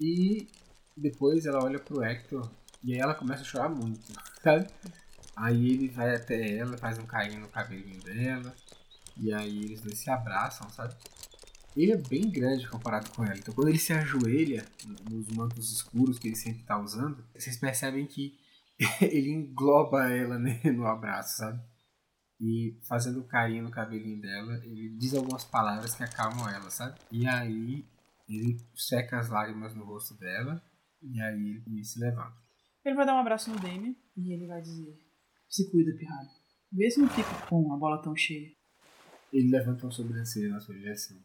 e depois ela olha pro Hector e aí ela começa a chorar muito, sabe? Aí ele vai até ela, faz um carinho no cabelinho dela e aí eles dois se abraçam, sabe? Ele é bem grande comparado com ela, então quando ele se ajoelha nos mantos escuros que ele sempre tá usando, vocês percebem que ele engloba ela né, no abraço, sabe? E fazendo carinho no cabelinho dela, ele diz algumas palavras que acalmam ela, sabe? E aí ele seca as lágrimas no rosto dela e aí ele se levanta. Ele vai dar um abraço no Damien e ele vai dizer: Se cuida, pirralho. Vê se não fica com a bola tão cheia. Ele levanta uma sobrancelha na sua direção,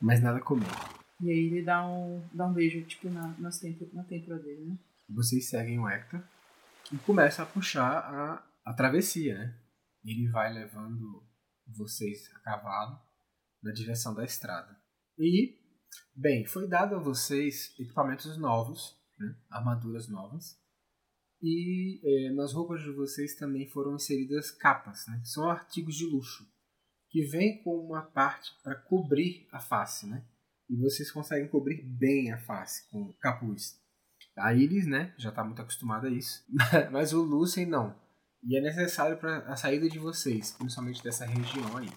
mas nada comenta. E aí ele dá um, dá um beijo, tipo, na, têmpora, na têmpora dele, né? Vocês seguem o Hector e começa a puxar a, a travessia, né? Ele vai levando vocês a cavalo na direção da estrada. E, bem, foi dado a vocês equipamentos novos, né? armaduras novas. E eh, nas roupas de vocês também foram inseridas capas, né? que são artigos de luxo, que vêm com uma parte para cobrir a face, né? E vocês conseguem cobrir bem a face com capuz. A Iris, né, já está muito acostumada a isso, mas o Lucien não. E é necessário para a saída de vocês, principalmente dessa região aí.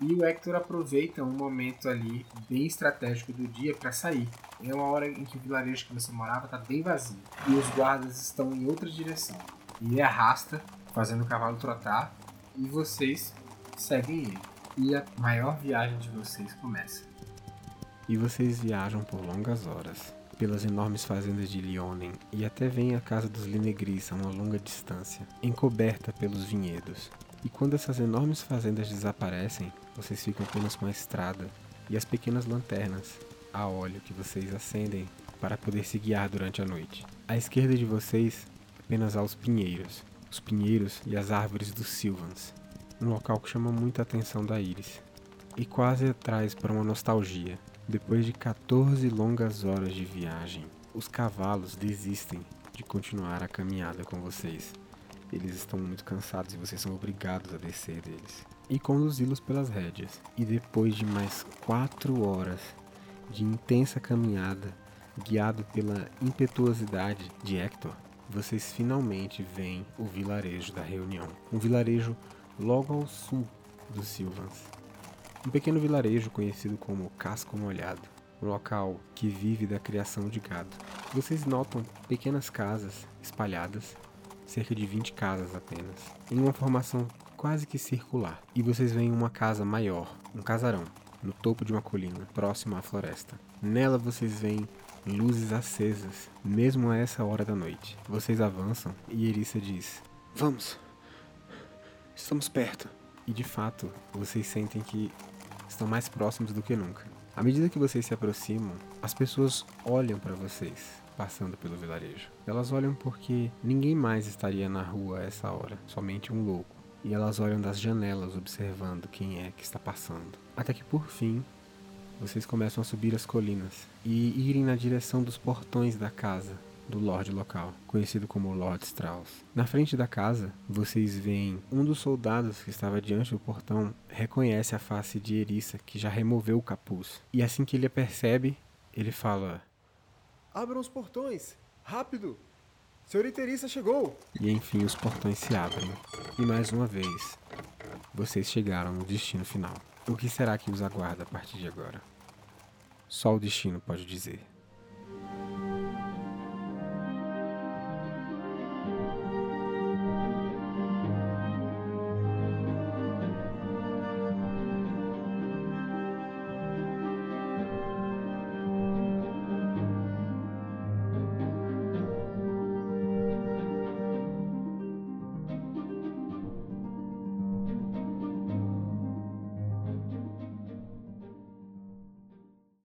E o Hector aproveita um momento ali bem estratégico do dia para sair. É uma hora em que o vilarejo que você morava está bem vazio e os guardas estão em outra direção. E ele arrasta, fazendo o cavalo trotar, e vocês seguem ele. E a maior viagem de vocês começa. E vocês viajam por longas horas, pelas enormes fazendas de Lionen e até vêm à casa dos Linegris a uma longa distância, encoberta pelos vinhedos. E quando essas enormes fazendas desaparecem, vocês ficam apenas com a estrada e as pequenas lanternas a óleo que vocês acendem para poder se guiar durante a noite. À esquerda de vocês, apenas há os pinheiros, os pinheiros e as árvores dos Silvans, um local que chama muita atenção da Iris, e quase traz para uma nostalgia. Depois de 14 longas horas de viagem, os cavalos desistem de continuar a caminhada com vocês. Eles estão muito cansados e vocês são obrigados a descer deles e conduzi-los pelas rédeas. E depois de mais quatro horas de intensa caminhada, guiado pela impetuosidade de Hector, vocês finalmente veem o vilarejo da reunião. Um vilarejo logo ao sul dos Silvans. Um pequeno vilarejo conhecido como Casco Molhado, um local que vive da criação de gado. Vocês notam pequenas casas espalhadas, cerca de 20 casas apenas, em uma formação quase que circular. E vocês veem uma casa maior, um casarão, no topo de uma colina, próximo à floresta. Nela vocês veem luzes acesas, mesmo a essa hora da noite. Vocês avançam e Erissa diz: Vamos! Estamos perto. E de fato, vocês sentem que estão mais próximos do que nunca. À medida que vocês se aproximam, as pessoas olham para vocês passando pelo vilarejo. Elas olham porque ninguém mais estaria na rua a essa hora, somente um louco. E elas olham das janelas observando quem é que está passando. Até que por fim, vocês começam a subir as colinas e irem na direção dos portões da casa do Lorde local, conhecido como Lord Strauss. Na frente da casa, vocês veem um dos soldados que estava diante do portão reconhece a face de Erissa, que já removeu o capuz. E assim que ele a percebe, ele fala: Abram os portões! Rápido! Senhorita Erissa chegou! E enfim os portões se abrem. E mais uma vez, vocês chegaram no destino final. O que será que os aguarda a partir de agora? Só o destino pode dizer.